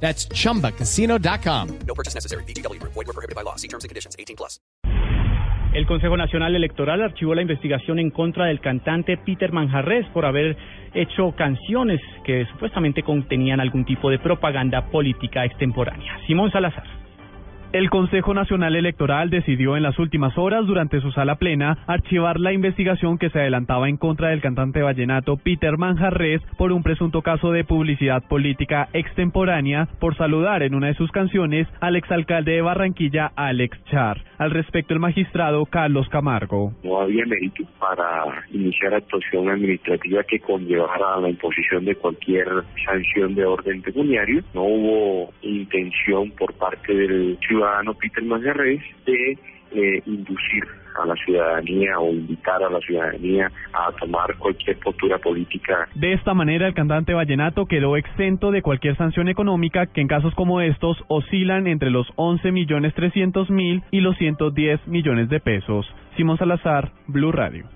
That's chumbacasino.com. No purchase necessary. BGW. Void were prohibited by law. See terms and conditions. 18 plus. El Consejo Nacional Electoral archivó la investigación en contra del cantante Peter Manjarres por haber hecho canciones que supuestamente contenían algún tipo de propaganda política extemporánea. Simón Salazar. El Consejo Nacional Electoral decidió en las últimas horas, durante su sala plena, archivar la investigación que se adelantaba en contra del cantante vallenato Peter Manjarres por un presunto caso de publicidad política extemporánea por saludar en una de sus canciones al exalcalde de Barranquilla, Alex Char. Al respecto, el magistrado Carlos Camargo. No había mérito para iniciar actuación administrativa que conllevara la imposición de cualquier sanción de orden pecuniario. No hubo intención por parte del ciudadano Peter Manjarres de eh, inducir ciudadanía o invitar a la ciudadanía a tomar cualquier postura política. De esta manera, el cantante vallenato quedó exento de cualquier sanción económica que en casos como estos oscilan entre los 11 millones 300 mil y los 110 millones de pesos. Simón Salazar, Blue Radio.